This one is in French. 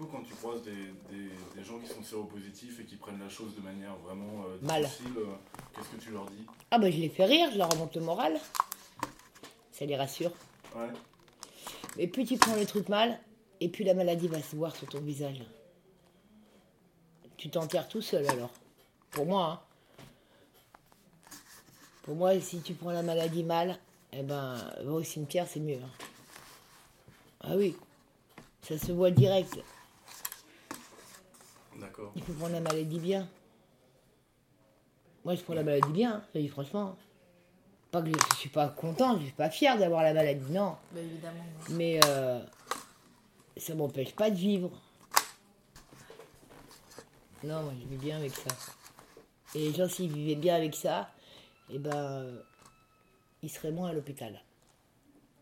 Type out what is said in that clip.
coup, quand tu croises des, des- des gens qui sont séropositifs et qui prennent la chose de manière vraiment euh, Mal. difficile, euh, qu'est-ce que tu leur dis? Ah bah je les fais rire, je leur remonte le moral. Ça les rassure. Ouais. Et plus tu prends le truc mal, et plus la maladie va se voir sur ton visage. Tu t'enterres tout seul alors. Pour moi. hein. Pour moi, si tu prends la maladie mal, eh ben, va au cimetière, c'est mieux. hein. Ah oui, ça se voit direct. D'accord. Il faut prendre la maladie bien. Moi, je prends la maladie bien, hein, je te dis franchement. Pas que je, je suis pas content, je suis pas fier d'avoir la maladie, non. Bah, évidemment. Mais euh, ça m'empêche pas de vivre. Non, moi je vis bien avec ça. Et les gens, s'ils vivaient bien avec ça, eh ben, euh, ils seraient moins à l'hôpital.